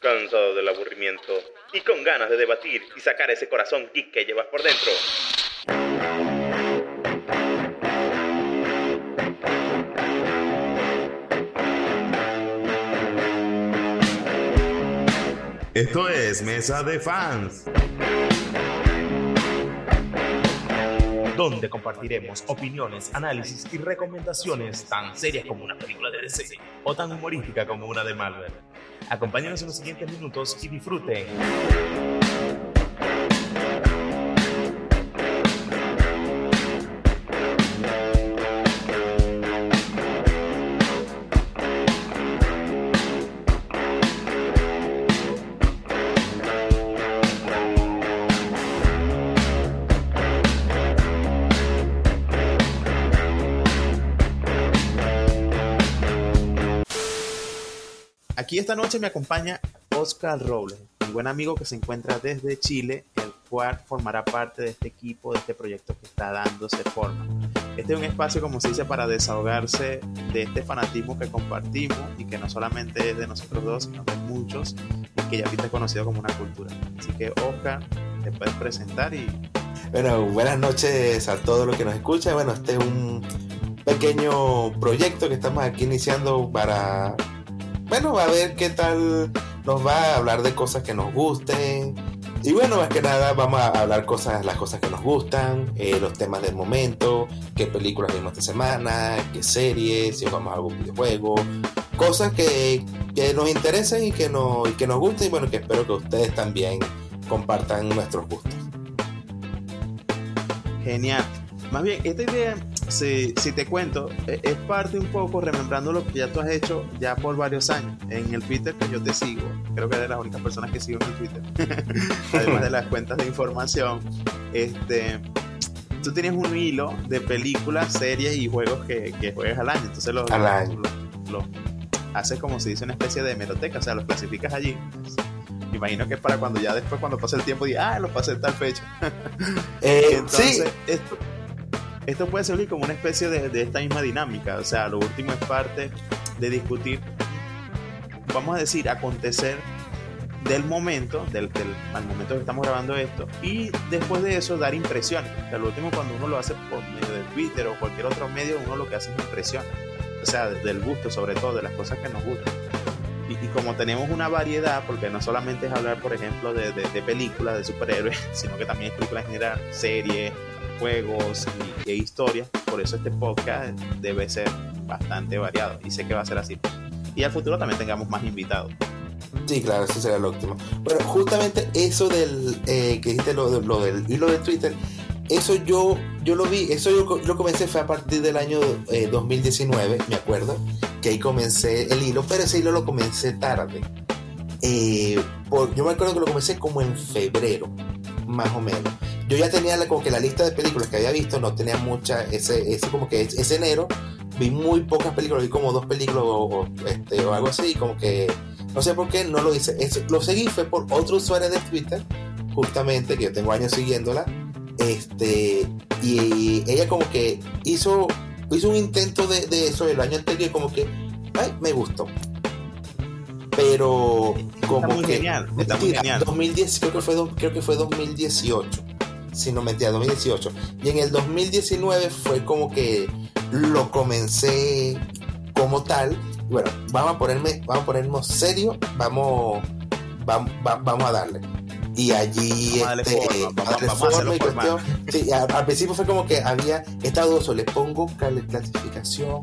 Cansado del aburrimiento y con ganas de debatir y sacar ese corazón geek que llevas por dentro. Esto es Mesa de Fans. Donde compartiremos opiniones, análisis y recomendaciones tan serias como una película de DC o tan humorística como una de Marvel. Acompáñenos en los siguientes minutos y disfruten. Esta noche me acompaña Oscar Robles, un buen amigo que se encuentra desde Chile, el cual formará parte de este equipo, de este proyecto que está dándose forma. Este es un espacio, como se dice, para desahogarse de este fanatismo que compartimos y que no solamente es de nosotros dos, sino de muchos y que ya ahorita es conocido como una cultura. Así que, Oscar, te puedes presentar y... Bueno, buenas noches a todos los que nos escuchan. Bueno, este es un pequeño proyecto que estamos aquí iniciando para bueno, a ver qué tal nos va a hablar de cosas que nos gusten. Y bueno, más que nada vamos a hablar cosas, las cosas que nos gustan, eh, los temas del momento, qué películas vimos esta semana, qué series, si vamos a algún videojuego, cosas que, nos interesen y que, no, y que nos gusten y bueno, que espero que ustedes también compartan nuestros gustos. Genial. Más bien, esta idea si, si, te cuento, e, es parte un poco remembrando lo que ya tú has hecho ya por varios años. En el Twitter que yo te sigo, creo que eres de las únicas personas que sigo en el Twitter, además de las cuentas de información. Este, tú tienes un hilo de películas, series y juegos que, que juegas al año. Entonces los, al año. Los, haces como se dice una especie de hemeroteca, o sea, los clasificas allí. Me imagino que es para cuando ya después, cuando pase el tiempo, digas, ah, lo pasé en tal fecha. Eh, Entonces, sí. esto esto puede servir como una especie de, esta misma dinámica. O sea, lo último es parte de discutir, vamos a decir, acontecer del momento, del, al momento que estamos grabando esto, y después de eso dar impresiones. O sea, lo último cuando uno lo hace por medio de Twitter o cualquier otro medio, uno lo que hace es impresiones. O sea, del gusto, sobre todo, de las cosas que nos gustan. Y, como tenemos una variedad, porque no solamente es hablar, por ejemplo, de, de películas, de superhéroes, sino que también es películas en general, series, juegos y, historias. Por eso este podcast debe ser bastante variado y sé que va a ser así. Y al futuro también tengamos más invitados. Sí, claro, eso será lo óptimo. Bueno, justamente eso del eh, que dijiste lo, lo, del hilo de Twitter, eso yo, yo lo vi, eso yo lo comencé fue a partir del año 2019, eh, me acuerdo, que ahí comencé el hilo, pero ese hilo lo comencé tarde. Eh, yo me acuerdo que lo comencé como en febrero, más o menos yo ya tenía como que la lista de películas que había visto, no tenía mucha, ese, ese como que ese enero vi muy pocas películas, vi como dos películas o, este, o algo así, como que no sé por qué no lo hice. Eso, lo seguí fue por otro usuario de Twitter, justamente, que yo tengo años siguiéndola, este, y ella como que hizo, hizo un intento de, de eso el año anterior, como que, ay, me gustó. Pero como muy que genial, está muy genial. 2010, creo que fue creo que fue 2018 si no mentira, 2018. Y en el 2019 fue como que lo comencé como tal. Bueno, vamos a ponerme, vamos a ponernos serio, vamos, vamos, vamos a darle. Y allí este, al, principio fue como que había estado le pongo clasificación,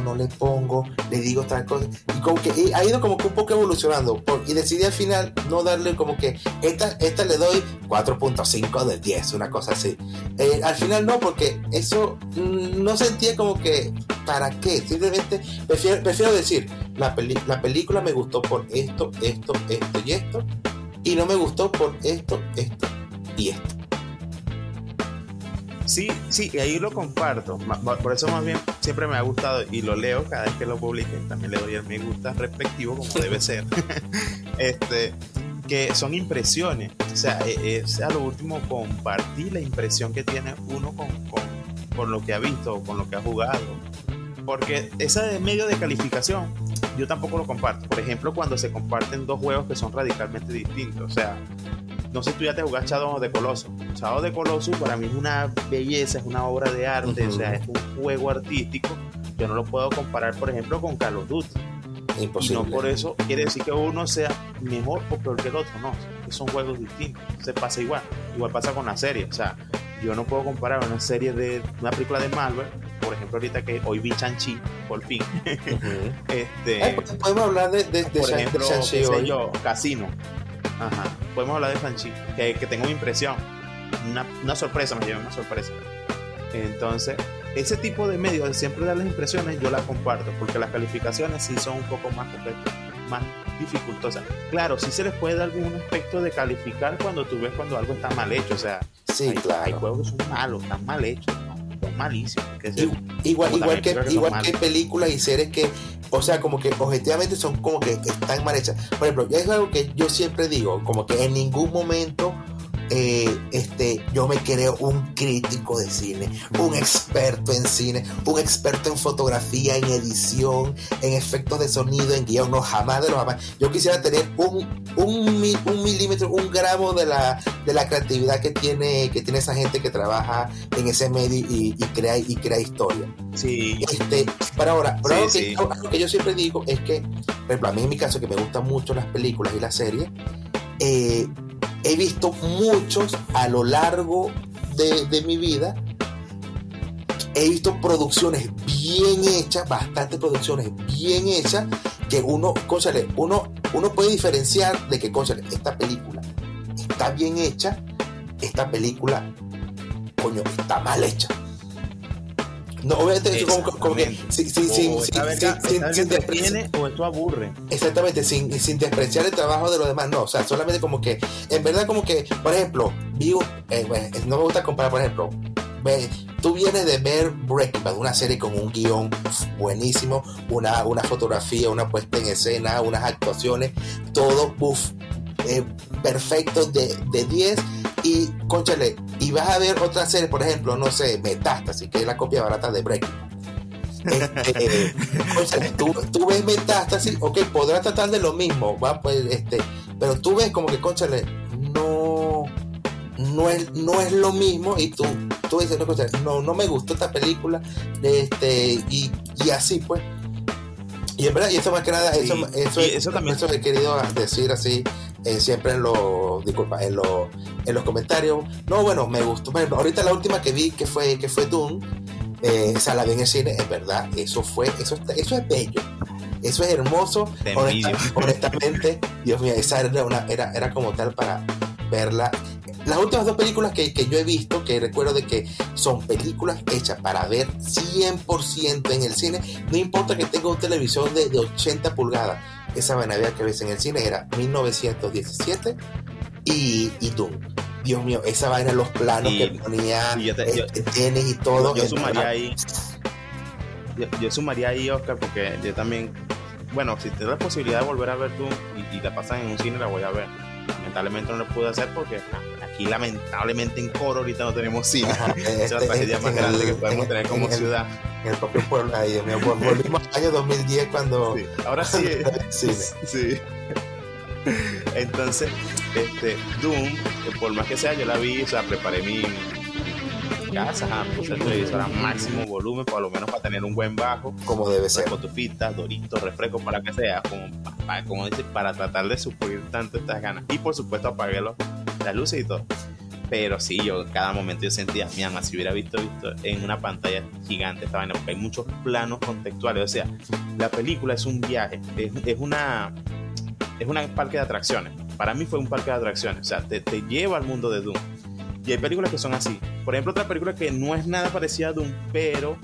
no le pongo, le digo tal cosa. Y como que ha ido como que un poco evolucionando. y decidí al final no darle como que esta, esta le doy 4.5 de 10, una cosa así. Eh, al final no, porque eso mm, no sentía como que, ¿para qué? Simplemente prefiero, prefiero decir, la, la película me gustó por esto, esto, esto y esto. Y no me gustó por esto, esto y esto. Sí, sí, y ahí lo comparto. Por eso más bien siempre me ha gustado y lo leo cada vez que lo publique. También le doy el me gusta respectivo como debe ser. este, que son impresiones. O sea, e, es a lo último compartir la impresión que tiene uno con, con, lo que ha visto, con lo que ha jugado. Porque esa de medio de calificación yo tampoco lo comparto. Por ejemplo, cuando se comparten dos juegos que son radicalmente distintos. O sea, no sé si tú ya te jugás Shadow de Colossus. Shadow de Colossus para mí es una belleza, es una obra de arte, o sea, es un juego artístico. Yo no lo puedo comparar, por ejemplo, con Call of Duty. Imposible. Y no por eso quiere decir que uno sea mejor o peor que el otro, no. Son juegos distintos. Se pasa igual. Igual pasa con la serie. O sea, yo no puedo comparar una serie de una película de Marvel, por ejemplo, ahorita que hoy vi Chanchi, por fin. este, Ay, podemos hablar de, de, de por Shan- ejemplo, qué sé yo, Casino. Ajá. Podemos hablar de Shang-Chi, que, que tengo una impresión. Una, una sorpresa, me lleva una sorpresa. Entonces, ese tipo de medios de siempre dar las impresiones, yo las comparto, porque las calificaciones sí son un poco más complejas, más dificultosas. Claro, sí se les puede dar algún aspecto de calificar cuando tú ves cuando algo está mal hecho. O sea, Sí, hay, claro. hay juegos que son malos, están mal hechos, malísimos. Que se- Igual, igual que, igual que películas y series que, o sea, como que objetivamente son como que están mal hechas. Por ejemplo, es algo que yo siempre digo, como que en ningún momento eh, este, yo me creo un crítico de cine, un experto en cine, un experto en fotografía, en edición, en efectos de sonido, en guion, no, jamás de los jamás. Yo quisiera tener un, un, un milímetro, un gramo de la, de la creatividad que tiene, que tiene esa gente que trabaja en ese medio y, y crea, y crea historia. Sí, Este, para ahora, pero Sí, algo, que, sí. algo que yo siempre digo es que, por ejemplo, a mí en mi caso, que me gustan mucho las películas y las series, eh, he visto muchos a lo largo de, mi vida. He visto producciones bien hechas, bastantes producciones bien hechas, que uno, cónchale, uno, uno puede diferenciar de que, cónchale, esta película está bien hecha, esta película, coño, está mal hecha. No, obviamente, eso como, como que, sin, sin, sin, sin- despreciar- o esto aburre. Exactamente, sin, sin despreciar el trabajo de los demás, no, o sea, solamente como que, en verdad como que, por ejemplo, vi un- eh, bueno, no me gusta comparar, por ejemplo, ve, tú vienes de ver Breaking Bad, una serie con un guion buenísimo, una, una fotografía, una puesta en escena, unas actuaciones, todo, buff, eh, perfecto de, de 10 y, conchale, y vas a ver otra serie, por ejemplo, no sé, Metástasis, que es la copia barata de Breaking. Este, tú, tú ves Metástasis, ok, podrás tratar de lo mismo, va, pues, este, pero tú ves como que, conchale, no, no es, no es lo mismo y tú, tú dices, no, conchale, no, no me gustó esta película, este, y, y así pues. Y en verdad, y eso más que nada, Sí, eso, eso, eso también- eso he querido decir así, eh, siempre en los, disculpa, en los, en los comentarios. No, bueno, me gustó. Por ejemplo, ahorita la última que vi, que fue, que fue Doom, eh, o sea, la vi en el cine, es verdad, eso fue, eso, está- eso es bello. Eso es hermoso. Honesta- honestamente, Dios mío, esa era, una, era, era como tal para verla. Las últimas dos películas que, que yo he visto, que recuerdo de que son películas hechas para ver 100% en el cine, no importa que tenga un televisor de, de 80 pulgadas. Esa vaina que ves en el cine era 1917 y, y Doom. Dios mío, esa vaina, los planos Y- que ponía y yo te- yo- este, Dennis y todo. yo sumaría ahí yo, sumaría ahí Oscar porque yo también bueno si te da la posibilidad de volver a ver tú y, y la pasan en un cine la voy a ver lamentablemente no lo pude hacer porque aquí lamentablemente en Coro ahorita no tenemos cine esa es la este, tragedia más grande que podemos en- tener como en ciudad En el propio pueblo, ay, Dios mío, vol- volvimos al año 2010 cuando. Sí, ahora sí Cine. sí entonces este Doom por más que sea yo la vi o sea preparé mi casa puse el televisor a máximo volumen por lo menos para tener un buen bajo Como debe ser. cotufitas, doritos, refrescos, para que sea, como, pa- pa- como dice, para tratar de suplir tanto estas ganas. Y por supuesto apagué las luces y todo. Pero sí, yo en cada momento yo sentía, mi alma, si hubiera visto, visto en una pantalla gigante esta vaina, porque hay muchos planos contextuales. O sea, la película es un viaje, es, es una es un parque de atracciones. Para mí fue un parque de atracciones. O sea, te, te lleva al mundo de Doom. Y hay películas que son así. Por ejemplo, otra película que no es nada parecida a Doom, pero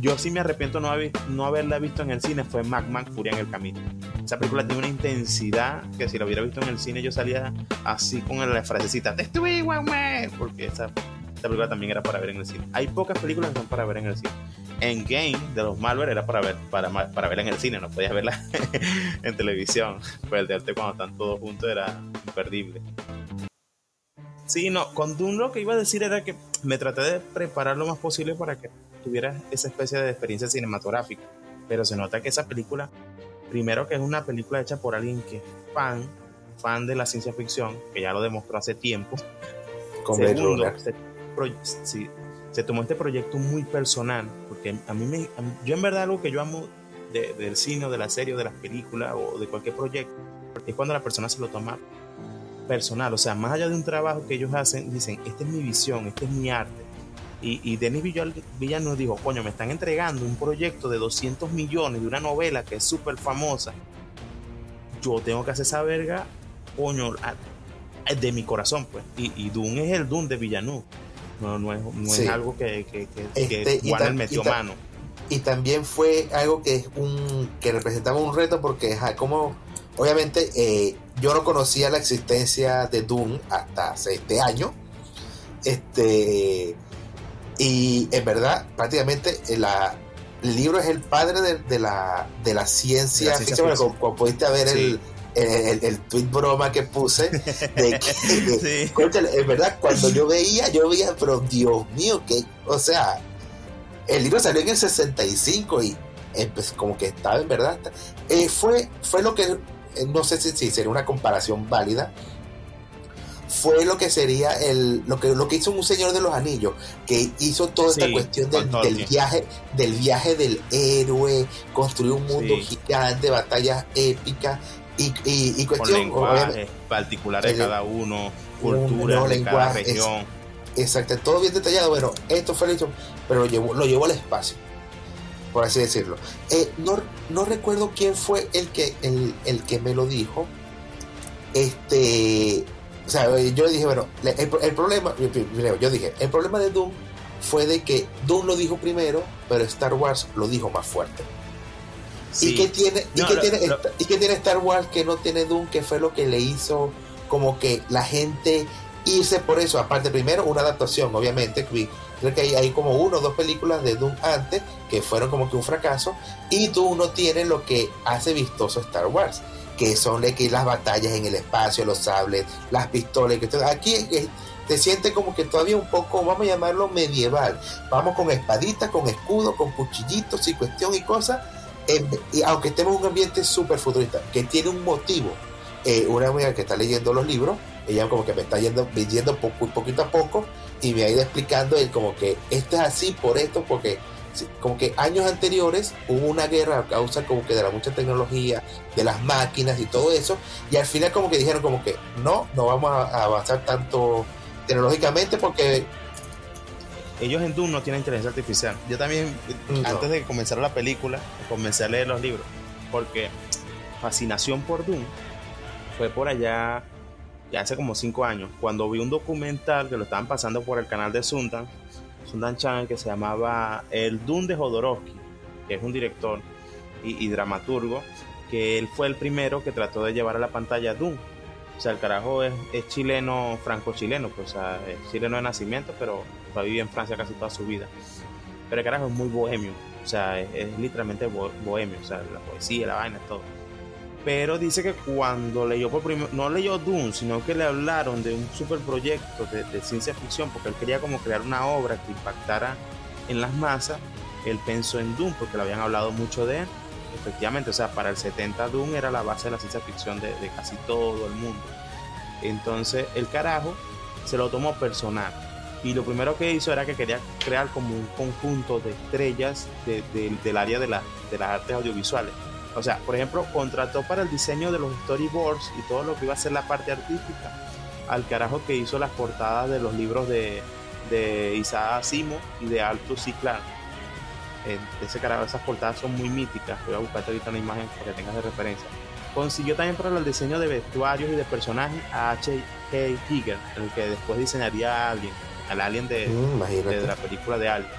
yo sí me arrepiento no, haber, no haberla visto en el cine fue Madman Furia en el Camino. Esa película tiene una intensidad que si la hubiera visto en el cine yo salía así con la frasecita estuve man", porque esa película también era para ver en el cine. Hay pocas películas que son para ver en el cine. En Game de los Malware era para ver para, para verla en el cine, no podías verla en televisión. Pues el de arte cuando están todos juntos era imperdible. Sí, no, con Doom lo que iba a decir era que me traté de preparar lo más posible para que tuviera esa especie de experiencia cinematográfica. Pero se nota que esa película Primero que es una película hecha por alguien que es fan, fan de la ciencia ficción, que ya lo demostró hace tiempo. Segundo, se, se, tomó este proyecto muy personal, porque a mí me, yo en verdad algo que yo amo del cine o de la serie o de las películas o de cualquier proyecto, es cuando la persona se lo toma personal, o sea, más allá de un trabajo que ellos hacen, dicen, esta es mi visión, este es mi arte. Y, y Denis Villano dijo, coño, me están entregando un proyecto de 200 millones de una novela que es súper famosa. Yo tengo que hacer esa verga, coño, de mi corazón, pues. Y, y Dune es el Dune de Villeneuve. No, no, es, no es algo que, que, que, este, que metió mano. Y también fue algo que es un que representaba un reto porque como obviamente eh, yo no conocía la existencia de Dune hasta hace este año. Este y en verdad, prácticamente el libro es el padre de, la, de la ciencia, ficción. Como, pudiste ver el, el, tweet broma que puse, de que, en verdad, cuando yo veía, yo veía, pero Dios mío, que, o sea, el libro salió en el 65 y pues, como que estaba en verdad. Eh, fue, fue lo que, eh, no sé si, si sería una comparación válida, fue lo que sería el lo que lo que hizo un señor de los anillos que hizo toda esta cuestión del, viaje del viaje del héroe construir un mundo gigante batallas épicas y, y, cuestión particulares de cada uno cultura de cada región. exacto todo bien detallado bueno esto fue hecho pero lo llevó lo llevó al espacio por así decirlo. Eh, no, no recuerdo quién fue el que el, el que me lo dijo este o sea, yo dije, bueno, el, problema, yo dije, el problema de Doom fue de que Doom lo dijo primero, pero Star Wars lo dijo más fuerte. ¿Y, qué tiene, y, qué tiene, ¿Y qué tiene Star Wars que no tiene Doom? Que fue lo que le hizo como que la gente irse por eso. Aparte, primero, una adaptación, obviamente. Creo que hay, hay como uno o dos películas de Doom antes que fueron como que un fracaso. Y Doom no tiene lo que hace vistoso Star Wars que son las batallas en el espacio, los sables, las pistolas. Que aquí te siente como que todavía un poco, vamos a llamarlo medieval. Vamos con espaditas, con escudo, con cuchillitos y cuestión y cosas. y aunque estemos en un ambiente súper futurista, que tiene un motivo. Eh, una amiga que está leyendo los libros, ella como que me está yendo, yendo poquito a poco y me ha ido explicando él como que esto es así por esto, porque como que años anteriores hubo una guerra a causa como que de la mucha tecnología, de las máquinas y todo eso, y al final como que dijeron como que no, no vamos a, avanzar tanto tecnológicamente porque ellos en Doom no tienen inteligencia artificial. Yo también, antes de comenzar la película, comencé a leer los libros, porque fascinación por Doom fue por allá, ya hace como cinco años, cuando vi un documental que lo estaban pasando por el canal de Sundan Sundan Chan que se llamaba El Dune de Jodorowsky, que es un director y, dramaturgo, que él fue el primero que trató de llevar a la pantalla Dune. O sea, el carajo es, chileno, franco-chileno, pues, o sea, es chileno de nacimiento, pero ha vivido en Francia casi toda su vida. Pero el carajo es muy bohemio, o sea, es, literalmente bohemio, o sea, la poesía, la vaina, todo pero dice que cuando leyó por primero, no leyó Dune, sino que le hablaron de un super proyecto de, ciencia ficción, porque él quería como crear una obra que impactara en las masas, él pensó en Dune, porque le habían hablado mucho de él. Efectivamente, o sea, para el 70 Dune era la base de la ciencia ficción de, casi todo el mundo. Entonces el carajo se lo tomó personal. Y lo primero que hizo era que quería crear como un conjunto de estrellas del área de, de las artes audiovisuales o sea, por ejemplo, contrató para el diseño de los storyboards y todo lo que iba a ser la parte artística al carajo que hizo las portadas de los libros de, de Isaac Asimov y de Alto. Eh, ese carajo, esas portadas son muy míticas. Voy a buscarte ahorita una imagen para que tengas de referencia. Consiguió también para el diseño de vestuarios y de personajes a H.K. Giger, el que después diseñaría a Alien, al Alien de, mm, de, la película de Alien.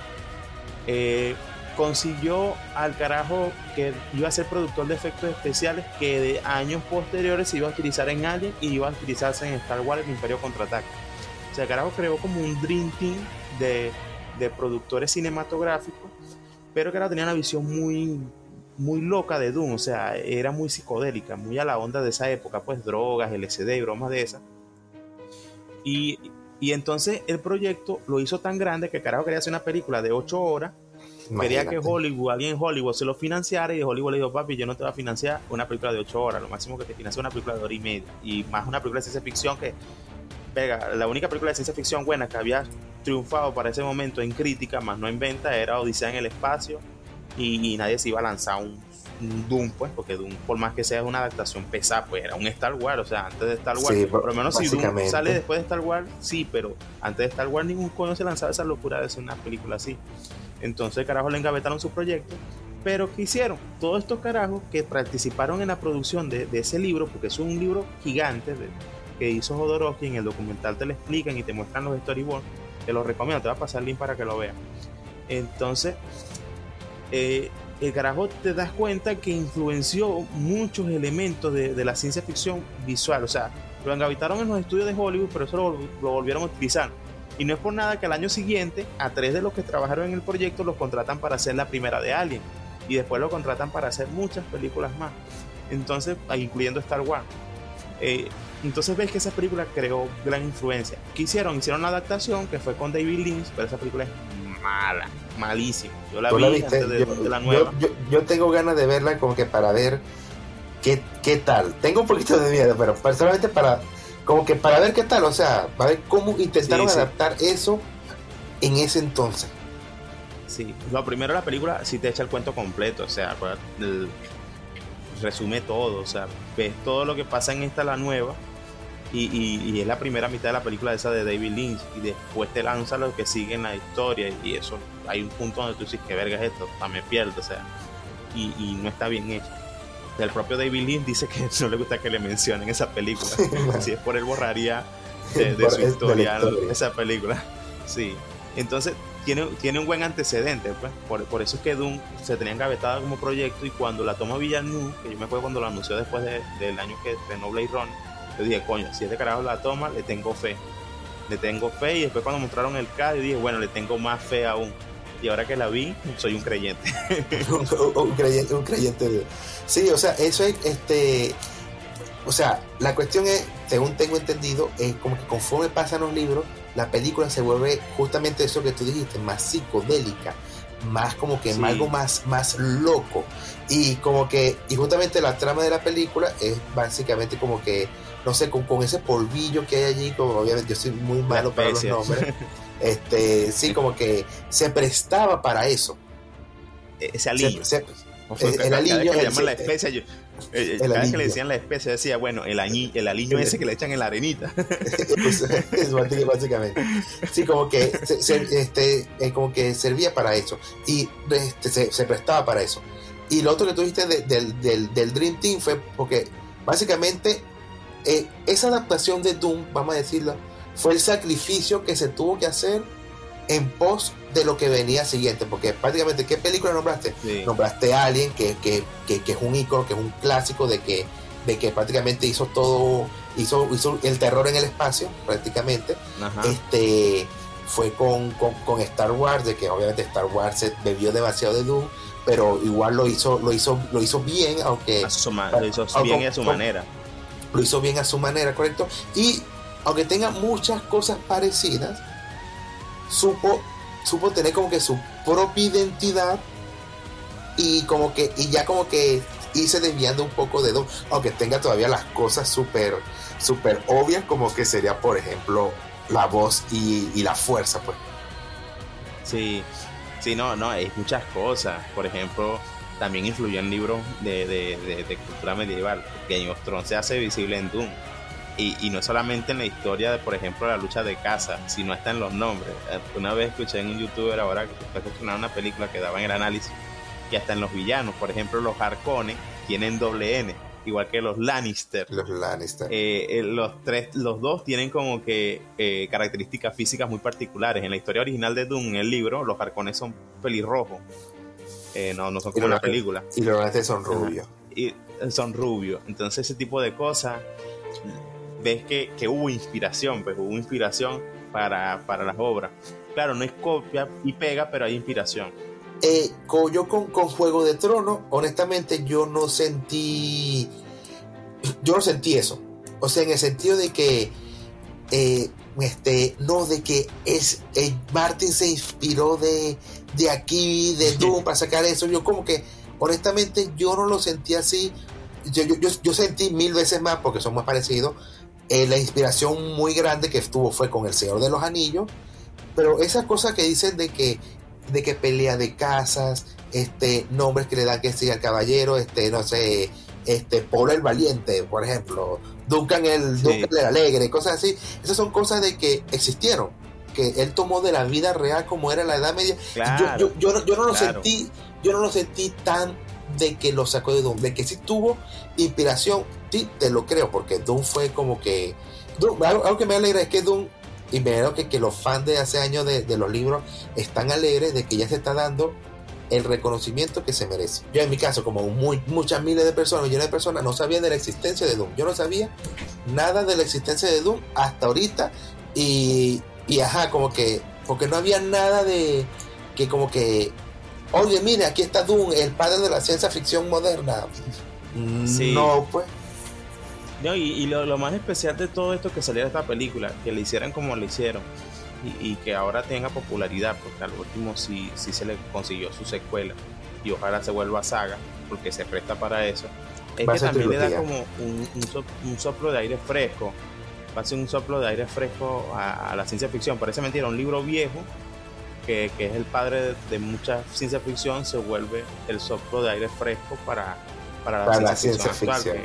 Eh, consiguió al carajo que iba a ser productor de efectos especiales que de años posteriores se iba a utilizar en Alien y iba a utilizarse en Star Wars el Imperio Contraataca. O sea, carajo creó como un dream team de, de productores cinematográficos, pero que ahora tenía una visión muy, muy loca de Doom, o sea, era muy psicodélica, muy a la onda de esa época, pues drogas, LSD y bromas de esas. Y, y entonces el proyecto lo hizo tan grande que carajo quería hacer una película de 8 horas Quería que Hollywood, alguien en Hollywood se lo financiara y Hollywood le dijo, papi, yo no te voy a financiar una película de 8 horas, lo máximo que te financia una película de hora y media. Y más una película de ciencia ficción que pega. La única película de ciencia ficción buena que había triunfado para ese momento en crítica, más no en venta, era Odisea en el espacio y, nadie se iba a lanzar un, Doom, pues, porque Doom, por más que sea una adaptación pesada, pues era un Star Wars, o sea, antes de Star Wars, por, lo menos si Doom sale después de Star Wars, sí, pero antes de Star Wars ningún coño se lanzaba esa locura de hacer una película así. Entonces, carajo, le engavetaron su proyecto. Pero ¿qué hicieron? Todos estos carajos que participaron en la producción de, ese libro, porque es un libro gigante que hizo Jodorowsky, en el documental te lo explican y te muestran los storyboards, te lo recomiendo, te va a pasar el link para que lo veas. Entonces, eh, el carajo te das cuenta que influenció muchos elementos de, la ciencia ficción visual. O sea, lo engavitaron en los estudios de Hollywood, pero eso lo, volvieron a utilizar. Y no es por nada que al año siguiente, a tres de los que trabajaron en el proyecto los contratan para hacer la primera de Alien. Y después lo contratan para hacer muchas películas más. Entonces, incluyendo Star Wars. Eh, entonces ves que esa película creó gran influencia. ¿Qué hicieron? Hicieron una adaptación que fue con David Lynch, pero esa película es mala, malísima. Yo la vi antes de, la nueva. Yo, tengo ganas de verla como que para ver qué, qué tal. Tengo un poquito de miedo, pero personalmente para como que para ver qué tal, o sea, para ver cómo intentaron adaptar eso en ese entonces. Sí, lo primero la película sí te echa el cuento completo, o sea, resume todo, o sea, ves todo lo que pasa en esta la nueva y, es la primera mitad de la película esa de David Lynch y después te lanza lo que sigue en la historia y eso hay un punto donde tú dices que verga es esto, me pierdo, o sea, y, no está bien hecho. El propio David Lynch dice que no le gusta que le mencionen esa película, si es por él borraría de, su historial esa película. Sí, entonces tiene, tiene un buen antecedente, pues. Por, por eso es que Doom se tenía engavetada como proyecto y cuando la toma Villeneuve, que yo me acuerdo cuando lo anunció después del año que de Blade Runner, yo dije, coño, si este carajo la toma, le tengo fe. Le tengo fe y después cuando mostraron el CAD, yo dije, bueno, le tengo más fe aún. Y ahora que la vi, soy un creyente. un, creyente, un creyente. Sí, o sea, eso es, este, o sea, la cuestión es, según tengo entendido, es como que conforme pasan los libros, la película se vuelve justamente eso que tú dijiste, más psicodélica, más como que algo más, más loco. Y como que, y justamente la trama de la película es básicamente como que no sé, con, con ese polvillo que hay allí, como obviamente yo soy muy malo para los nombres, este, sí, como que se prestaba para eso. E-, ese alillo. el, alillo. Que le la especia, yo, eh, eh, cada vez que le decían la especia decía, bueno, el, añi, el aliño ese que le echan en la arenita. es, básicamente. Sí, como que, este, eh, como que servía para eso. Y este, se, se, prestaba para eso. Y lo otro que tú dijiste del, del, del Dream Team fue porque básicamente eh, esa adaptación de Doom, vamos a decirlo, fue el sacrificio que se tuvo que hacer en pos de lo que venía siguiente, porque prácticamente, ¿qué película nombraste? Nombraste Alien, que, que, que, es un icono, que es un clásico de que, de que prácticamente hizo todo, hizo, hizo el terror en el espacio, prácticamente. Este fue con, con, Star Wars, de que obviamente Star Wars se bebió demasiado de Doom, pero igual lo hizo, lo hizo, lo hizo bien, aunque lo hizo bien a su manera lo hizo bien a su manera, ¿correcto? Y aunque tenga muchas cosas parecidas, supo, supo tener como que su propia identidad y como que, y ya como que irse desviando un poco de aunque tenga todavía las cosas súper, súper obvias, como que sería, por ejemplo, la voz y, la fuerza, pues. Sí, sí, no, no, hay muchas cosas. Por ejemplo, también influyó en libros de, de, cultura medieval. Game of Thrones se hace visible en Doom. Y, y, no solamente en la historia de, por ejemplo, la lucha de casa, sino hasta en los nombres. Eh, una vez escuché en un youtuber ahora que fue estrenar una película que daba en el análisis, que hasta en los villanos, por ejemplo, los Harkonnen tienen doble N, igual que los Lannister. Los Lannister. Eh, eh, los, tres, los dos tienen como que características físicas muy particulares. En la historia original de Doom, en el libro, los Harkonnen son pelirrojos eh, no, no son como la película. Y los grandes son rubios. Y son rubios. Entonces ese tipo de cosas, ves que, que hubo inspiración, pues hubo inspiración para, para, las obras. Claro, no es copia y pega, pero hay inspiración. Eh, yo con, con Juego de Tronos, honestamente yo no sentí, yo no sentí eso. O sea, en el sentido de que, eh, este, no, de que es, Martin se inspiró de, de aquí, de Doom, para sacar eso. Yo como que, honestamente, yo no lo sentí así. Yo, yo, yo, sentí mil veces más, porque son más parecidos, eh, la inspiración muy grande que estuvo fue con El Señor de los Anillos. Pero esas cosas que dicen de que, de que pelea de casas, este, nombres que le dan que siga al caballero, este, no sé, este, Polo el Valiente, por ejemplo, Duncan el, Duncan el Alegre, cosas así. Esas son cosas de que existieron, que él tomó de la vida real como era la Edad Media. yo, yo, no, yo, no, lo sentí, yo no lo sentí tan de que lo sacó de Doom, de que sí tuvo inspiración, sí, te lo creo, porque Doom fue como que... algo, que me alegra es que Doom, y me que, que los fans de hace años de, de los libros están alegres de que ya se está dando el reconocimiento que se merece. Yo en mi caso, como muy, muchas miles de personas, millones de personas, no sabían de la existencia de Doom. Yo no sabía nada de la existencia de Doom hasta ahorita. Y, y ajá, como que, porque no había nada de que como que, oye, mire, aquí está Doom, el padre de la ciencia ficción moderna. No, pues. No, y, lo, lo, más especial de todo esto que saliera esta película, que le hicieran como le hicieron, y, que ahora tenga popularidad, porque al último sí, sí se le consiguió su secuela y ojalá se vuelva saga, porque se presta para eso. Es que también le da como un, soplo de aire fresco, va a ser un soplo de aire fresco a, la ciencia ficción. Parece mentira, un libro viejo que, es el padre de, mucha ciencia ficción se vuelve el soplo de aire fresco para, para la, ciencia, ficción,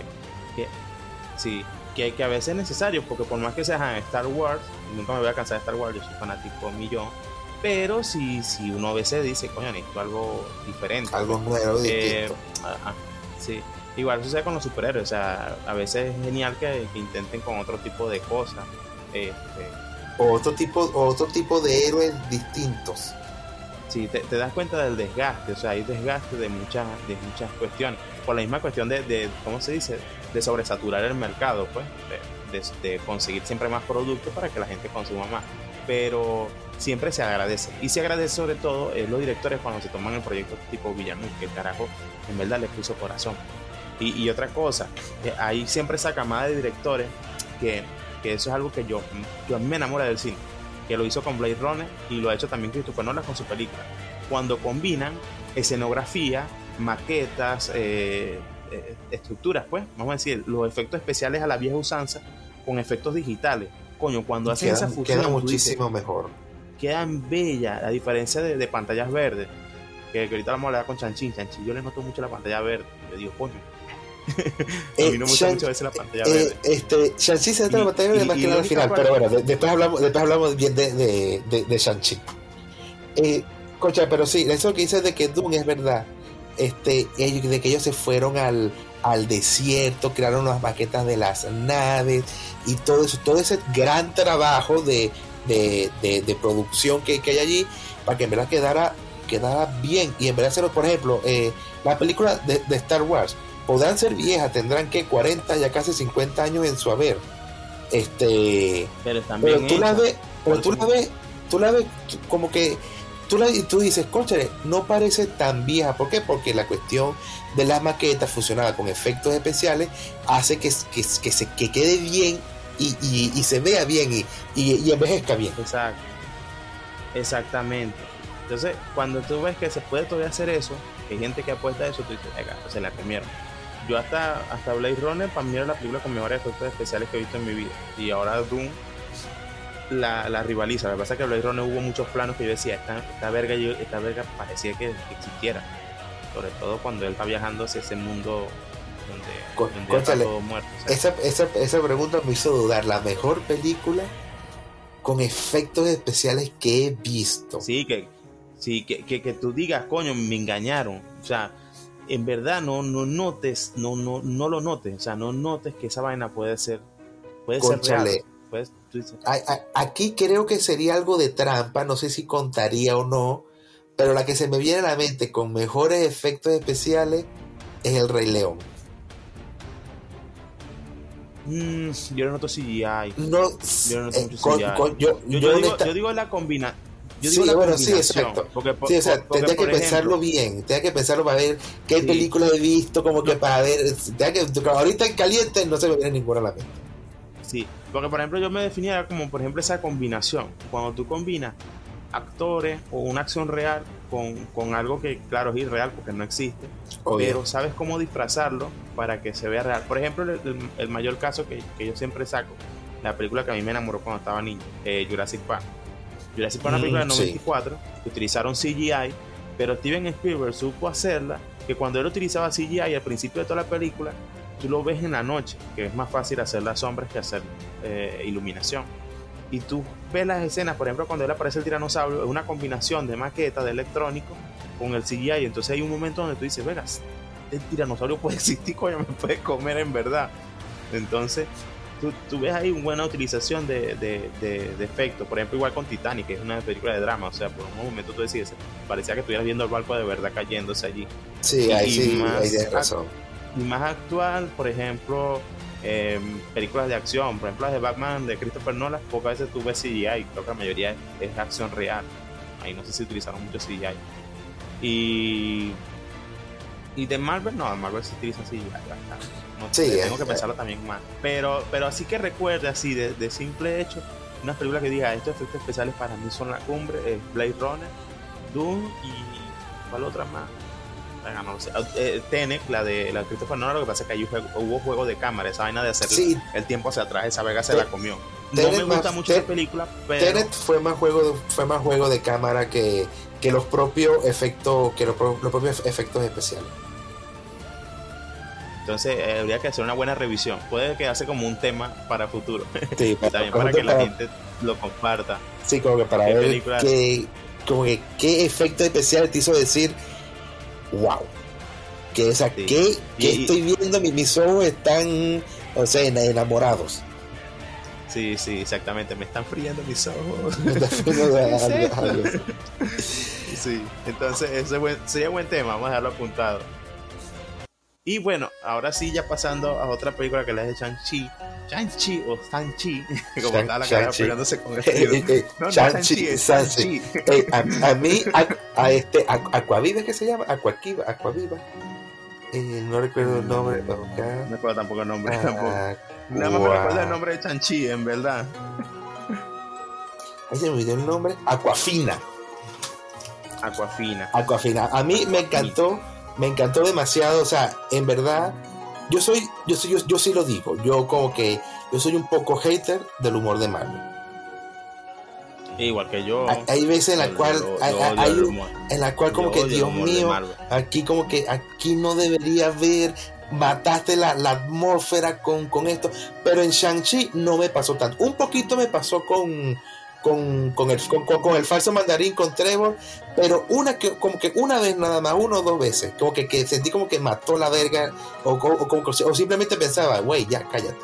sí, que, que a veces es necesario, porque por más que sea Star Wars, nunca me voy a cansar de Star Wars, yo soy fanático millón, pero si, si uno a veces dice, coño, necesito algo diferente. Algo nuevo, eh, sí. Igual sucede con los superhéroes, o sea, a veces es genial que, intenten con otro tipo de cosas. Este, otro tipo, otro tipo de héroes distintos. Sí, te, das cuenta del desgaste, o sea, hay desgaste de muchas, de muchas cuestiones. Por la misma cuestión de, de ¿cómo se dice? de sobresaturar el mercado, pues, de, conseguir siempre más productos para que la gente consuma más. Pero siempre se agradece. Y se agradece sobre todo eh, los directores cuando se toman el proyecto tipo Villamil, que carajo en verdad les puso corazón. Y, otra cosa, eh, hay siempre esa camada de directores que, que, eso es algo que yo, yo me enamora del cine, que lo hizo con Blade Runner y lo ha hecho también Christopher Nolan con su película. Cuando combinan escenografía, maquetas, eh, eh, estructuras, pues, vamos a decir, los efectos especiales a la vieja usanza con efectos digitales. Coño, cuando hacen esa fusión. Queda muchísimo mejor. Quedan bellas, a diferencia de, pantallas verdes. Que, ahorita vamos a hablar con Chanchín. Chanchín, yo le noto mucho la pantalla verde. Yo digo, coño. a mí no me gusta mucho a veces la pantalla eh, verde. Este, Chanchín se nota la pantalla verde más que nada al final, pero bueno, después hablamos, después hablamos bien de, de, de, de Shang-Chi. Eh, Concha, pero sí, eso que dices de que Doom es verdad este, de que ellos se fueron al, al desierto, crearon las maquetas de las naves y todo eso, todo ese gran trabajo de, de, producción que, hay allí para que en verdad quedara, quedara bien. Y en verdad, por ejemplo, eh, la película de, Star Wars podrán ser viejas, tendrán que 40, ya casi 50 años en su haber. Este, pero, tú la ves, pero tú la ves, tú la ves como que tú, la, tú dices, conchale, no parece tan vieja. ¿Por qué? Porque la cuestión de las maquetas funcionaba con efectos especiales hace que, que, que se que quede bien y, y, se vea bien y, y, envejezca bien. Exacto. Exactamente. Entonces, cuando tú ves que se puede todavía hacer eso, que hay gente que apuesta a eso, tú dices, se la comieron. Yo hasta, hasta Blade Runner, para mí era la película con mejores efectos especiales que he visto en mi vida. Y ahora Doom la, la rivaliza. Lo que pasa es que Blade Runner hubo muchos planos que yo decía, esta, esta verga, yo, esta verga parecía que, existiera. Sobre todo cuando él está viajando hacia ese mundo donde, está todo muerto. esa, esa, esa pregunta me hizo dudar. La mejor película con efectos especiales que he visto. Sí, que, sí, que, que, que tú digas, coño, me engañaron. O sea, en verdad no, no notes, no, no, no lo notes, o sea, no notes que esa vaina puede ser, puede ser real. Pues, aquí creo que sería algo de trampa, no sé si contaría o no, pero la que se me viene a la mente con mejores efectos especiales es el Rey León. Mm, yo no noto CGI. No, yo no noto eh, CGI. yo, digo, la combinación. Sí, bueno, sí, exacto. Porque, sí, o sea, tendría que pensarlo bien, tendría que pensarlo para ver qué películas he visto, como que para ver, que, ahorita en caliente no se me viene ninguna a la mente. Sí, porque por ejemplo yo me definía como por ejemplo esa combinación. Cuando tú combinas actores o una acción real con, con algo que, claro, es irreal porque no existe, Obvio. pero sabes cómo disfrazarlo para que se vea real. Por ejemplo, el, el- el mayor caso que, que yo siempre saco, la película que a mí me enamoró cuando estaba niño, eh, Jurassic Park. Jurassic Park es una Mm, película del sí. 94, que utilizaron CGI, pero Steven Spielberg supo hacerla, que cuando él utilizaba CGI al principio de toda la película, tú lo ves en la noche, que es más fácil hacer las sombras que hacer eh, iluminación. Y tú ves las escenas, por ejemplo, cuando él aparece el tiranosaurio, es una combinación de maqueta, de electrónico, con el CGI. Entonces hay un momento donde tú dices, verás, el tiranosaurio puede existir, coño, me puede comer en verdad. Entonces, tú, tú ves ahí una buena utilización de, de, de- de efectos. Por ejemplo, igual con Titanic, que es una película de drama. O sea, por un momento tú decías, parecía que estuvieras viendo el barco de verdad cayéndose allí. Sí, ahí sí, más- ahí tienes razón. Y más actual, por ejemplo, eh, películas de acción, por ejemplo las de Batman de Christopher Nolan, pocas veces tú ves CGI, creo que la mayoría es, es acción real. Ahí no sé si utilizaron mucho CGI. Y, y de Marvel, no, Marvel se utiliza CGI bastante. No Sí, sé, es- tengo que pensarlo también más. Pero, pero así que recuerde, así de, de simple hecho, una película que diga estos efectos especiales para mí son la cumbre, es Blade Runner, Doom y ¿cuál otra más? Venga, no lo sé. Eh, Tenet, la de la de Christopher Nolan, lo que pasa es que ahí juego- hubo juego de cámara, esa vaina de hacer Sí, el tiempo hacia atrás, esa verga se la comió. No Tenet me gusta más- mucho Te- esa película, pero Tenet fue más juego de, fue más juego de cámara que, que los propios efectos que los, los propios efectos especiales. Entonces eh, habría que hacer una buena revisión. Puede quedarse como un tema para futuro, Sí, también como para que que la para- gente lo comparta. sí, como que para ¿Qué ver qué, como que qué efecto especial te hizo decir wow. Que, o sea, Sí. ¿qué, qué Y- estoy viendo? Mi- Mis ojos están, o sea, en- enamorados. Sí, sí, exactamente. Me están friendo mis ojos. Sí, entonces ese buen- sería buen tema, vamos a dejarlo apuntado. Y bueno, ahora sí, ya pasando a otra película que es la de Shang-Chi. Shang-Chi o Shang-Chi, como está la cara pegándose con el Eh, tiro. eh, eh, No, no es Shang-Chi, es. Shang-Chi. Eh, a, a mí, a, a este, a, Aquaviva, ¿qué se llama? Aquaviva. Eh, no recuerdo el nombre. No acá. me acuerdo tampoco el nombre. tampoco. Ah, Nada más me recuerdo el nombre de Shang-Chi, en verdad. ahí se me olvidó el nombre. Aquafina. Aquafina. Aquafina. A mí me encantó, me encantó demasiado. O sea, en verdad, yo soy, yo soy, yo, yo sí lo digo. Yo como que, yo soy un poco hater del humor de Marvel. Igual que yo. Hay, hay veces en la yo- cual, yo- hay, hay en la cual como que Dios mío, aquí como que aquí no debería haber mataste la, la atmósfera con, con esto pero en Shang-Chi no me pasó tanto un poquito me pasó con con, con el, con, con- el falso mandarín con Trevor pero una que como que una vez nada más una o dos veces como que, que sentí como que mató la verga o, o, simplemente pensaba güey ya cállate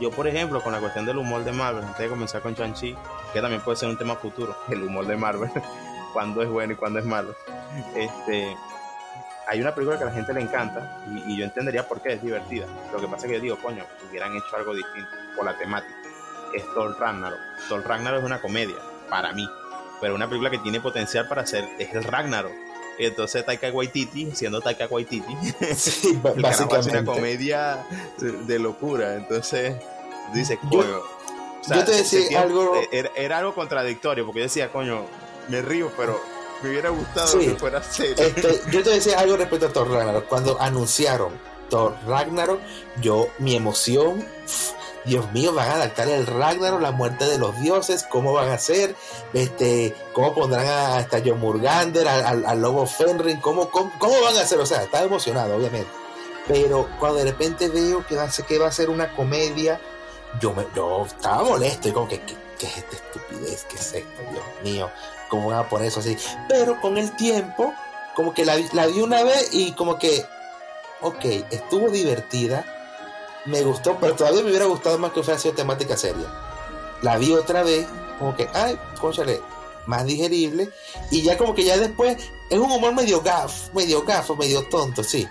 Yo, por ejemplo, con la cuestión del humor de Marvel, antes de comenzar con Shang-Chi, que también puede ser un tema futuro, el humor de Marvel, cuándo es bueno y cuándo es malo. Este, hay una película que a la gente le encanta y, y yo entendería por qué es divertida. Lo que pasa es que yo digo, coño, hubieran hecho algo distinto por la temática. Es Thor Ragnarok. Thor Ragnarok es una comedia, para mí, pero una película que tiene potencial para ser, es el Ragnarok. Y entonces Taika Waititi, siendo Taika Waititi, sí, carajo hace una básicamente comedia de locura. Entonces, dice, Yo- coño. o yo te decía algo- Era, era algo contradictorio, porque yo decía, coño, me río, pero me hubiera gustado Sí. que fuera serio. Este, yo te decía algo respecto a Thor Ragnarok. Cuando anunciaron Thor Ragnarok, yo, mi emoción, Dios mío, van a adaptar el Ragnarok, la muerte de los dioses, cómo van a hacer, este, cómo pondrán a, hasta John Murgander, al, lobo Fenrir, cómo, cómo, van a hacer, o sea, estaba emocionado, obviamente. Pero cuando de repente veo que va a ser, que va a ser una comedia, yo, me, yo estaba molesto y como que, ¿qué, qué es esta estupidez? ¿Qué es esto? Dios mío, ¿cómo van a poner eso así? Pero con el tiempo, como que la, la vi una vez y como que, ok, estuvo divertida, me gustó, pero todavía me hubiera gustado más que fuera sido temática seria. La vi otra vez, como que, ay, conchale, más digerible, y ya como que ya después es un humor medio gaf, medio gafo, medio tonto, sí.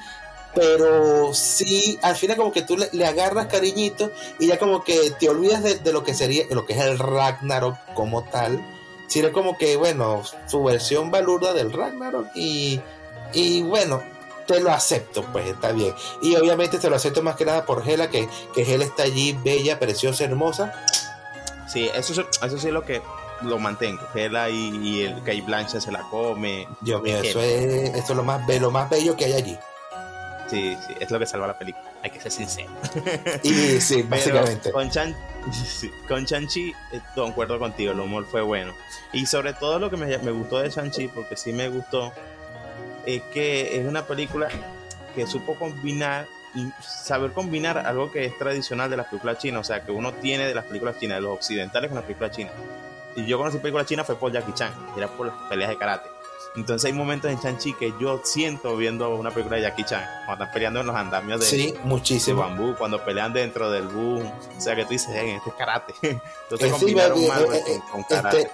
Pero sí, al final como que tú le, agarras cariñito y ya como que te olvidas de, de lo que sería, lo que es el Ragnarok como tal, sino como que, bueno, su versión balurda del Ragnarok y, y bueno, te lo acepto, pues está bien. Y obviamente te lo acepto más que nada por Hela, que, que Hela está allí bella, preciosa, hermosa. Sí, eso, sí- eso sí es lo que lo mantengo. Hela y, y el Kate Blancha se la come. Dios mío, eso es, eso es lo más, lo más bello que hay allí. Sí, sí, es lo que salva la película. Hay que ser sincero. Y sí, Pero básicamente. con Chan sí, con Chanchi eh, concuerdo contigo, el humor fue bueno. Y sobre todo lo que me, me gustó de Chanchi, porque sí me gustó, es que es una película que supo combinar y saber combinar algo que es tradicional de las películas chinas, o sea, que uno tiene de las películas chinas, de los occidentales con las películas chinas. Y yo conocí películas chinas fue por Jackie Chan, era por las peleas de karate. Entonces hay momentos en Chanchi que yo siento viendo una película de Jackie Chan, cuando están peleando en los andamios de, Sí, bambú, cuando pelean dentro del boom. O sea, que tú dices, "Eh, este es karate. Entonces sí, combinaron eh, Marvel eh, con, con karate. Este,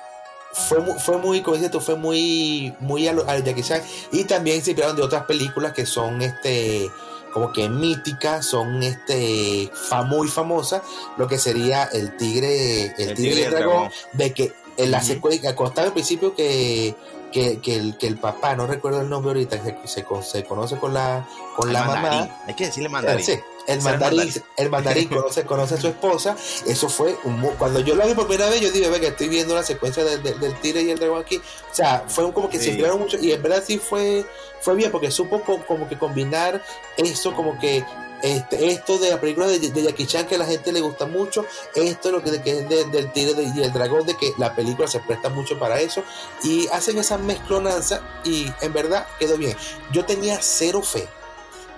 fue, fue muy, como dices tú, fue muy, muy a, lo- a Jackie Chan. Y también se inspiraron de otras películas que son este como que míticas, son este fa- muy famosas, lo que sería el tigre, el, tigre, y el dragón, de que en la Ujú. secuencia, constaba al principio que, que, que el, que el papá, no recuerdo el nombre ahorita, se, se, con- se conoce con la, con El la mandarín. mamá. Hay que decirle mandarín. sí, el mandarín, mandarín. el mandarín conoce, conoce a su esposa. Eso fue un cuando yo lo vi por primera vez, yo dije, venga, estoy viendo la secuencia del, del, del tigre y el dragón aquí. O sea, fue un- como que se Sí. inspiraron mucho y en verdad sí fue, fue bien porque supo co- como que combinar eso, como que este, esto de la película de, de Jackie Chan que a la gente le gusta mucho, esto lo que, es de- del tigre de- y el dragón, de que la película se presta mucho para eso y hacen esa mezclonanza y en verdad quedó bien. Yo tenía cero fe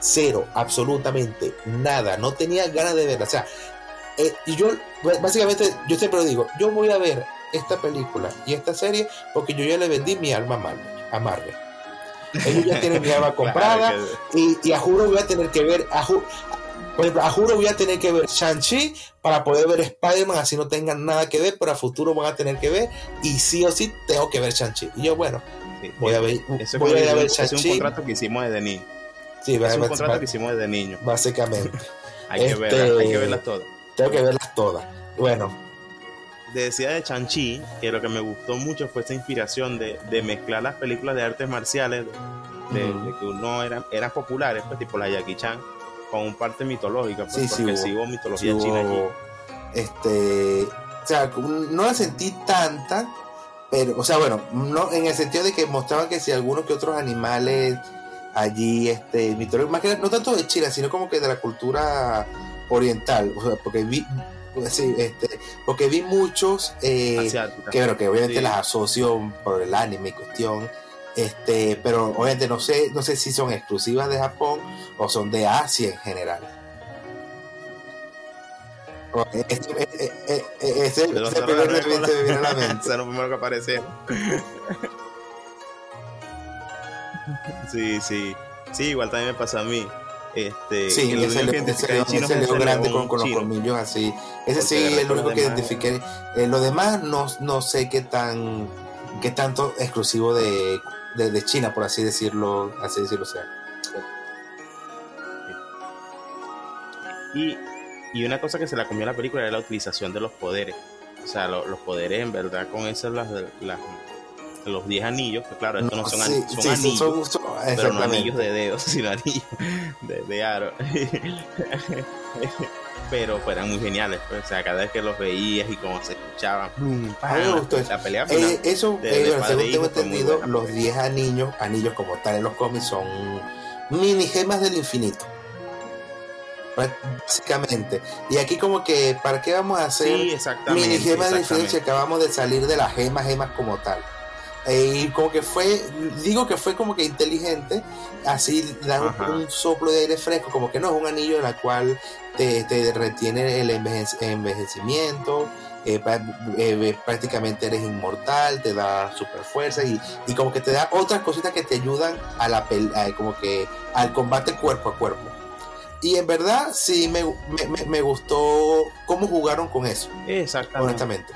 cero, absolutamente nada, no tenía ganas de verla. O sea, eh, y yo, básicamente, yo siempre digo, yo voy a ver esta película y esta serie porque yo ya le vendí mi alma a Marvel. A Marvel. Ellos ya tienen mi alma comprada Claro que- y, y a juro voy a tener que ver, a, ju- por ejemplo, a juro voy a tener que ver Shang-Chi para poder ver Spider-Man, así no tengan nada que ver, pero a futuro van a tener que ver y sí o sí tengo que ver Shang-Chi. Y yo, bueno, voy a ver, Eso voy a ir a ver es un contrato que hicimos desde niño. Sí, Es un contrato que hicimos desde niño. básicamente. Hay que Este- verlas, hay que verlas todas. Tengo que verlas todas. Bueno, decía de Chanchi que lo que me gustó mucho fue esa inspiración de, de mezclar las películas de artes marciales de, de- Ujú. de que uno eran, eran populares, pues tipo la Jackie Chan, con un parte mitológica, pues, Sí, sí porque sí hubo mitología sí china allí. este, o sea, no la sentí tanta, pero, o sea, bueno, no en el sentido de que mostraban que si algunos que otros animales allí, este, mitológicos, más que no tanto de China, sino como que de la cultura oriental, o sea, porque vi, sí, este, porque vi muchos, eh, que bueno, que obviamente Sí. las asocio por el anime y cuestión. Este, pero obviamente no sé, no sé si son exclusivas de Japón o son de Asia en general. O- Este, eh, eh, eh, eh, Pero ese solo primer que me viene a la mente. Es lo primero que apareció. sí, sí. Sí, igual también me pasa a mí. Este, Sí, el ese, ese león, ese es león ese grande león con, con los colmillos así. Ese Porque sí es resto único que identifiqué. Eh, lo demás no, no sé qué tan qué tanto exclusivo de, de, de China, por así decirlo, así decirlo sea. Y, y una cosa que se la comió la película era la utilización de los poderes. O sea, lo- los poderes en verdad con esas las, las los 10 anillos, que claro, estos no son, sí, son sí, anillos, son- son- pero no exactamente. anillos de dedos, sino anillos de, de aro. pero pues, eran muy geniales, pues, o sea, cada vez que los veías y como se escuchaban, ¡pum! A mí me ¡pam! gustó eso. la pelea final. Eh, eso, de- eh, de bueno, según tengo entendido, los pues. 10 anillos, anillos como tal en los cómics son mini gemas del infinito. Básicamente. Y aquí como que, ¿para qué vamos a hacer sí, mini gemas exactamente. si acabamos de salir de las gemas, gemas como tal? Eh, y como que fue, digo que fue como que inteligente, así dar un- soplo de aire fresco, como que no es un anillo en el cual te, te retiene el envejec- envejecimiento, eh, eh, prácticamente eres inmortal, te da super fuerza y, y como que te da otras cositas que te ayudan a la a- como que al combate cuerpo a cuerpo. Y en verdad sí me, me, me- me gustó cómo jugaron con eso, Exactamente. honestamente.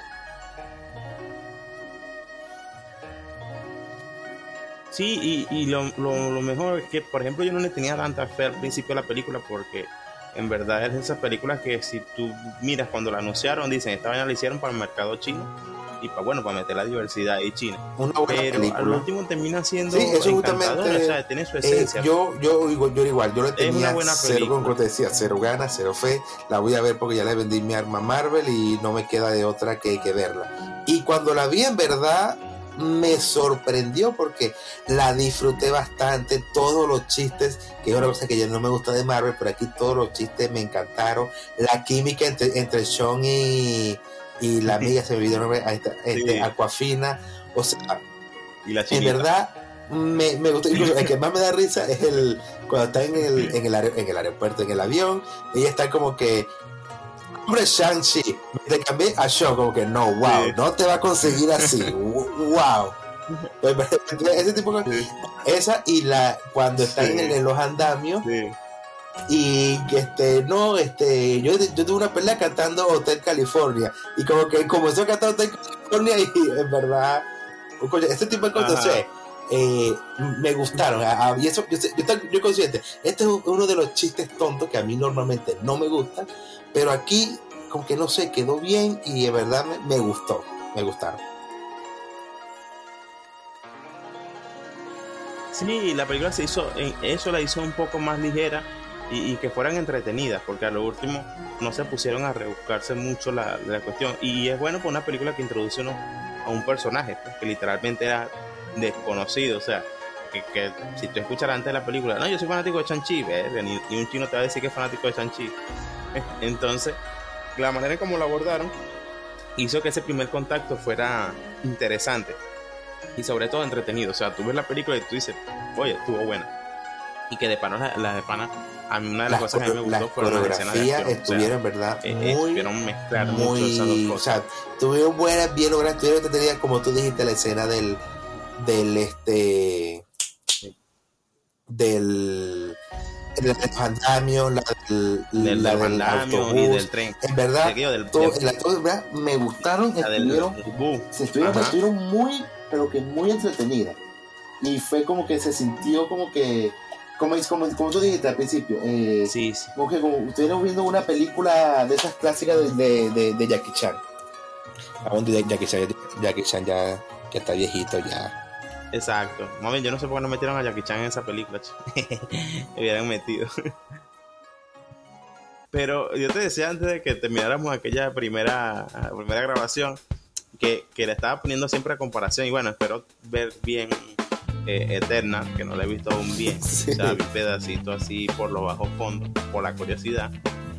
Sí, y, y lo, lo, lo mejor es que, por ejemplo, yo no le tenía tanta fe al principio de la película porque en verdad es de esas películas que si tú miras cuando la anunciaron, dicen, esta vaina la hicieron para el mercado chino y para, bueno, para meter la diversidad ahí china. Una buena Pero al último termina siendo Sí, eso justamente, o sea, tiene su Eh, esencia. yo, yo, igual- yo era igual, yo le una tenía buena cero, como te decía, cero ganas, cero fe. La voy a ver porque ya le vendí mi arma a Marvel y no me queda de otra que, que verla. Y cuando la vi en verdad me sorprendió porque la disfruté bastante, todos los chistes, que es una cosa que yo no me gusta de Marvel, pero aquí todos los chistes me encantaron, la química entre, entre Sean y, y la amiga, se me olvidó el nombre, este, Aquafina, o sea, en verdad me, me gustó, incluso el que más me da risa es el cuando está en el, en el, en el aeropuerto, en el avión, ella está como que hombre Shang-Chi, te cambié a Show, como que no, wow, no te va a conseguir así, wow. Ese tipo de Esa y la cuando están en, los andamios. Y que este, no, este, yo, yo tuve una pelea cantando Hotel California. Y como que comenzó a cantar Hotel California y en verdad, este tipo de cosas, eh, me gustaron. Y eso, yo, yo, yo consciente, este es uno de los chistes tontos que a mí normalmente no me gustan, pero aquí, como que no sé, quedó bien y de verdad me, gustó. Me gustaron. Sí, la película se hizo, eso la hizo un poco más ligera y, que fueran entretenidas, porque a lo último no se pusieron a rebuscarse mucho la, la cuestión. Y es bueno por una película que introduce a un personaje pues, que literalmente era desconocido, o sea, que, si tú escucharas antes de la película, no, yo soy fanático de Chanchi, ni, ni un chino te va a decir que es fanático de Chanchi. Entonces, la manera en cómo lo abordaron hizo que ese primer contacto fuera interesante y sobre todo entretenido. O sea, tú ves la película y tú dices, oye, estuvo buena. Y que de pana, la, de pana, a mí una de las, cosas que a mí me gustó fue las escenas de acción. estuvieron, ¿verdad? Eh, muy, estuvieron mezclar muy, mucho esas dos cosas. O sea, tuvieron buenas, bien logradas, tuvieron que tener, como tú dijiste, la escena del, del, este, del de los andamios, la del, del, la del, autobús, y del tren. En verdad, del, todo, del, verdad me gustaron, estuvieron, estuvieron, estuvieron, muy, pero que muy entretenidas. Y fue como que se sintió como que, como, como, como tú dijiste al principio, eh, sí, sí. como que como estuvieron viendo una película de esas clásicas de, de, de, Jackie Chan. Aún Jackie Chan, Jackie Chan ya, ya está viejito ya Exacto. Mami, yo no sé por qué no metieron a Jackie Chan en esa película. Me hubieran metido. Pero yo te decía antes de que termináramos aquella primera, primera grabación que, que le estaba poniendo siempre a comparación. Y bueno, espero ver bien eh, Eterna, que no la he visto aún bien. O sea, vi pedacito así por los bajos fondos, por la curiosidad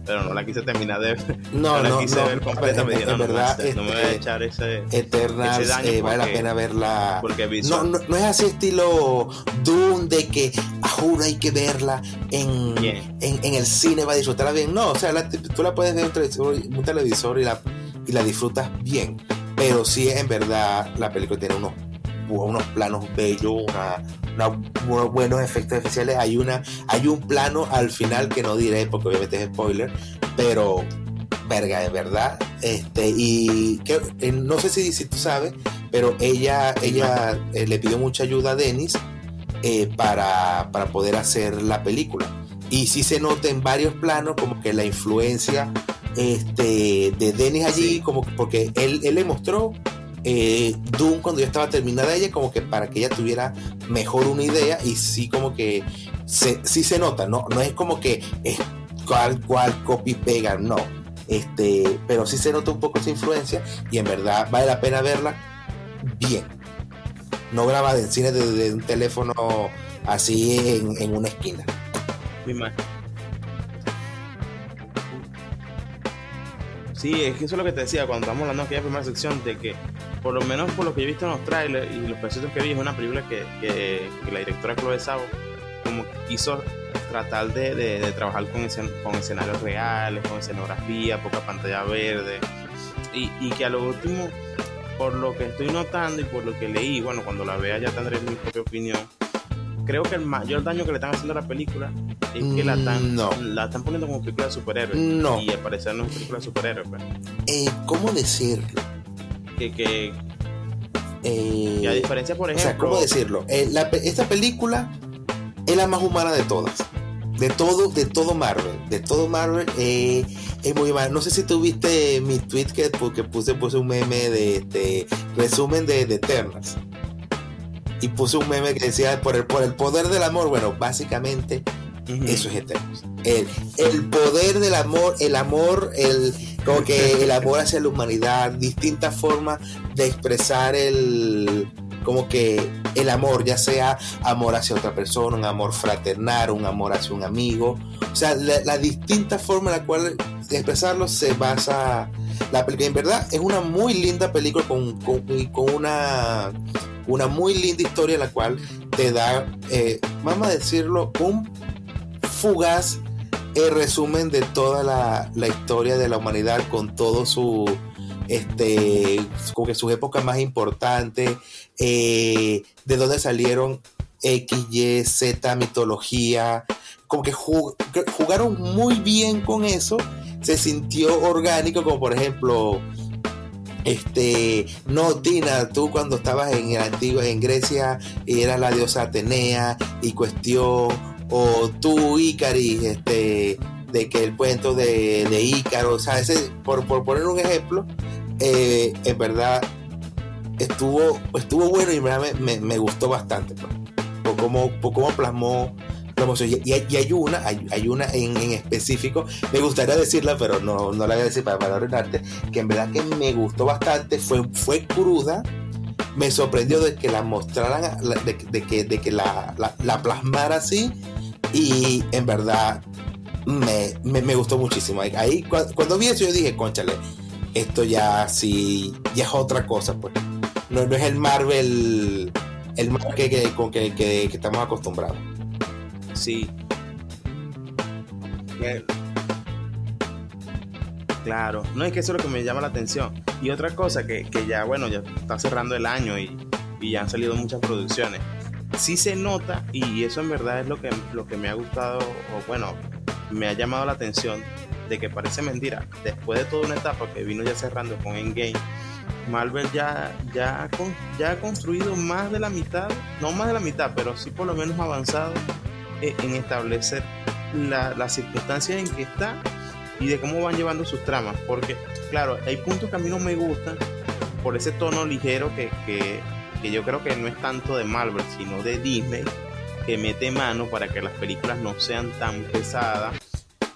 pero no la quise terminar de ver. No, no, la quise no, ver completa. En, me dijeron, en verdad, no, me voy a este, echar ese, Eternals, ese daño eh, vale porque, la pena verla. Porque no, no, no, es así estilo Doom de que a juro hay que verla en, en, en, el cine para disfrutarla bien. No, o sea, la, tú la puedes ver en un televisor, un televisor y, la, y la disfrutas bien. Pero sí, en verdad, la película tiene unos unos planos bellos, una, unos buenos efectos especiales. Hay, una, hay un plano al final que no diré porque obviamente es spoiler, pero verga, de verdad. Este, y que, eh, no sé si, si tú sabes, pero ella, ella eh, le pidió mucha ayuda a Dennis eh, para, para poder hacer la película. Y sí se nota en varios planos como que la influencia este, de Dennis allí, sí. como porque él, él le mostró eh, Doom cuando ya estaba terminada ella, como que para que ella tuviera mejor una idea y sí como que se, sí se nota, no, no es como que es cual cual copy pega, no. Este, pero sí se nota un poco esa influencia y en verdad vale la pena verla bien. No grabada en cine desde de un teléfono así en, una esquina. Sí, es que eso es lo que te decía cuando estamos hablando de aquella primera sección, de que por lo menos por lo que yo he visto en los trailers y los pedacitos que vi, es una película que, que, que la directora Chloe Zhao como quiso tratar de, de, de trabajar con, escen con, escenarios reales, con escenografía, poca pantalla verde, y, y, que a lo último, por lo que estoy notando y por lo que leí, bueno, cuando la vea ya tendré mi propia opinión, creo que el mayor daño que le están haciendo a la película es que la están, no. la están poniendo como película de superhéroes. No. Y al parecer no es película de superhéroes. Pues. Eh, ¿Cómo decirlo? Que, que, eh, que, a diferencia, por ejemplo. O sea, ¿cómo decirlo? Eh, la, esta película es la más humana de todas. De todo, de todo Marvel. De todo Marvel eh, es muy humana. No sé si tuviste mi tweet que, que puse, puse un meme de, de resumen de, de Eternals y puse un meme que decía por el, por el poder del amor. Bueno, básicamente uh -huh. eso es Eternals. El, el, poder del amor, el amor, el, como que el amor hacia la humanidad, distintas formas de expresar el como que el amor, ya sea amor hacia otra persona, un amor fraternal, un amor hacia un amigo, o sea, la, distinta forma en la cual expresarlo se basa la película. En verdad es una muy linda película con, con, una, una muy linda historia en la cual te da, eh, vamos a decirlo, un fugaz el resumen de toda la, historia de la humanidad con todo su este como que sus épocas más importantes eh, de dónde salieron X, Y, Z, mitología como que jugaron muy bien con eso se sintió orgánico como por ejemplo este, no, Tina, tú cuando estabas en el antiguo, en Grecia, eras la diosa Atenea y cuestión, o tú, Icaris, este, de que el cuento de, de Ícaro, o sea, ese, por, poner un ejemplo, eh, en verdad estuvo, estuvo bueno y me, me, gustó bastante, pues, por cómo, por cómo plasmó y, hay una, hay, una en, específico, me gustaría decirla, pero no, no la voy a decir para, para arruinarte, que en verdad que me gustó bastante, fue, fue cruda, me sorprendió de que la mostraran, de, que, de que la, la, plasmara así, y en verdad me, me, gustó muchísimo. Ahí cuando, vi eso yo dije, conchale, esto ya sí, ya es otra cosa, pues. No, no es el Marvel, el Marvel que, con que, que estamos acostumbrados. Sí. Claro, no es que eso es lo que me llama la atención. Y otra cosa que, ya, bueno, ya está cerrando el año y, ya han salido muchas producciones. Sí se nota, y eso en verdad es lo que, lo que me ha gustado, o bueno, me ha llamado la atención, de que parece mentira. Después de toda una etapa que vino ya cerrando con Endgame, Marvel ya, ya, ya ha construido más de la mitad, no más de la mitad, pero sí por lo menos avanzado eh, en establecer las circunstancias en que está y de cómo van llevando sus tramas. Porque, claro, hay puntos que a mí no me gustan por ese tono ligero que, que, yo creo que no es tanto de Marvel, sino de Disney, que mete mano para que las películas no sean tan pesadas.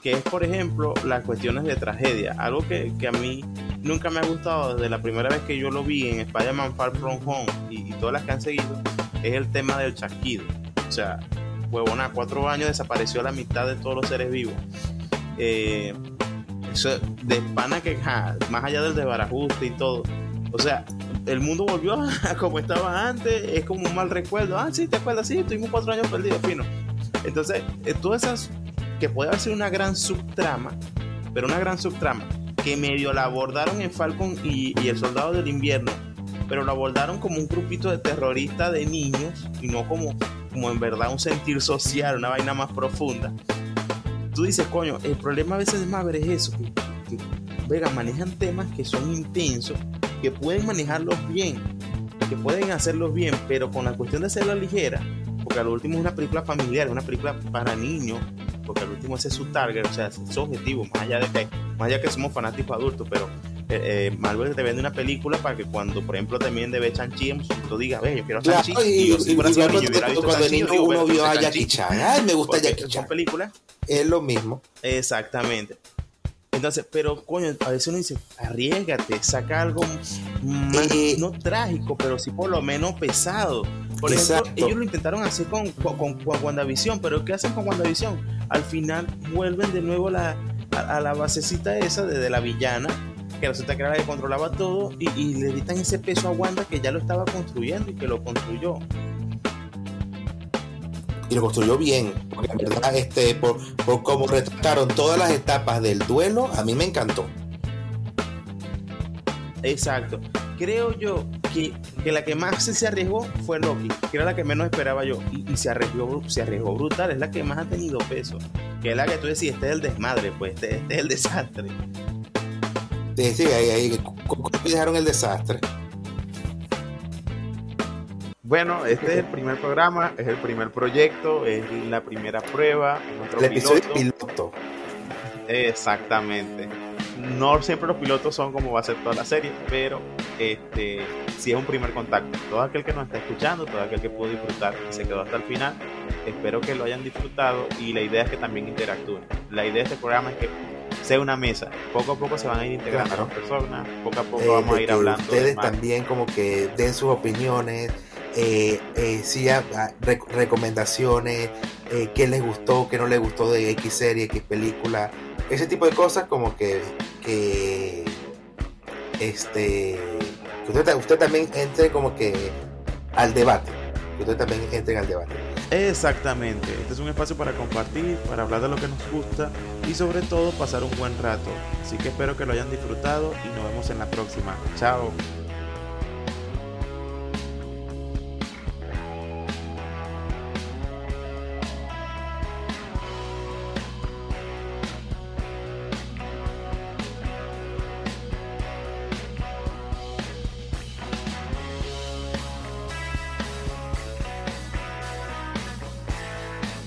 Que es, por ejemplo, las cuestiones de tragedia. Algo que, que a mí nunca me ha gustado desde la primera vez que yo lo vi en Spider-Man Far From Home y, todas las que han seguido, es el tema del chasquido. O sea, huevona, cuatro años desapareció la mitad de todos los seres vivos. Eh, eso de pana que más allá del desbarajuste y todo. O sea, el mundo volvió a como estaba antes, es como un mal recuerdo. Ah, sí, te acuerdas, sí, tuvimos cuatro años perdidos, fino. Entonces, eh, todas esas que puede ser una gran subtrama, pero una gran subtrama que medio la abordaron en Falcon y, el Soldado del Invierno, pero lo abordaron como un grupito de terroristas de niños y no como como en verdad un sentir social, una vaina más profunda. Tú dices, coño, el problema a veces de Marvel es eso, que, que manejan temas que son intensos, que pueden manejarlos bien, que pueden hacerlos bien, pero con la cuestión de hacerla ligera, porque al último es una película familiar, es una película para niños, porque al último ese es su target, o sea, es su objetivo, más allá de que, más allá que somos fanáticos adultos, pero eh, eh, Marvel te vende una película para que cuando, por ejemplo, también de ver Chanchi, tú digas, ve, yo quiero Chanchi. y, yo, si fuera cuando, cuando el niño uno vio a Jackie Chan, ay, me gusta Jackie Chan. película. Es lo mismo. Exactamente. Entonces, pero coño, a veces uno dice, arriesgate, saca algo más, eh, no trágico, pero sí por lo menos pesado. Por ejemplo, ellos lo intentaron hacer con, con, con, WandaVision, pero ¿qué hacen con WandaVision? Al final vuelven de nuevo la, a, la basecita esa de, de la villana que resulta que era la que controlaba todo y, le quitan ese peso a Wanda que ya lo estaba construyendo y que lo construyó. Y lo construyó bien, porque en verdad, este, por, por cómo retrataron todas las etapas del duelo, a mí me encantó. Exacto. Creo yo que, que, la que más se arriesgó fue Loki, que era la que menos esperaba yo. Y, se, arriesgó, se arriesgó brutal, es la que más ha tenido peso. Que es la que tú decías, este es el desmadre, pues, este, este es el desastre. Sí, sí, ahí, ahí dejaron el desastre. Bueno, este es el primer programa, es el primer proyecto, es la primera prueba. El episodio piloto. Exactamente. No siempre los pilotos son como va a ser toda la serie, pero este sí es un primer contacto. Todo aquel que nos está escuchando, todo aquel que pudo disfrutar y se quedó hasta el final, espero que lo hayan disfrutado y la idea es que también interactúen. La idea de este programa es que sea una mesa. Poco a poco se van a ir integrando Claro. las personas, poco a poco Eh, vamos a ir hablando. de Ustedes más. también como que den sus opiniones, eh, eh, recomendaciones, eh, qué les gustó, qué no les gustó de X serie, X película, ese tipo de cosas como que, que este, que usted, usted también entre como que al debate, que usted también entre al debate. Exactamente, este es un espacio para compartir, para hablar de lo que nos gusta y sobre todo pasar un buen rato. Así que espero que lo hayan disfrutado y nos vemos en la próxima. Chao.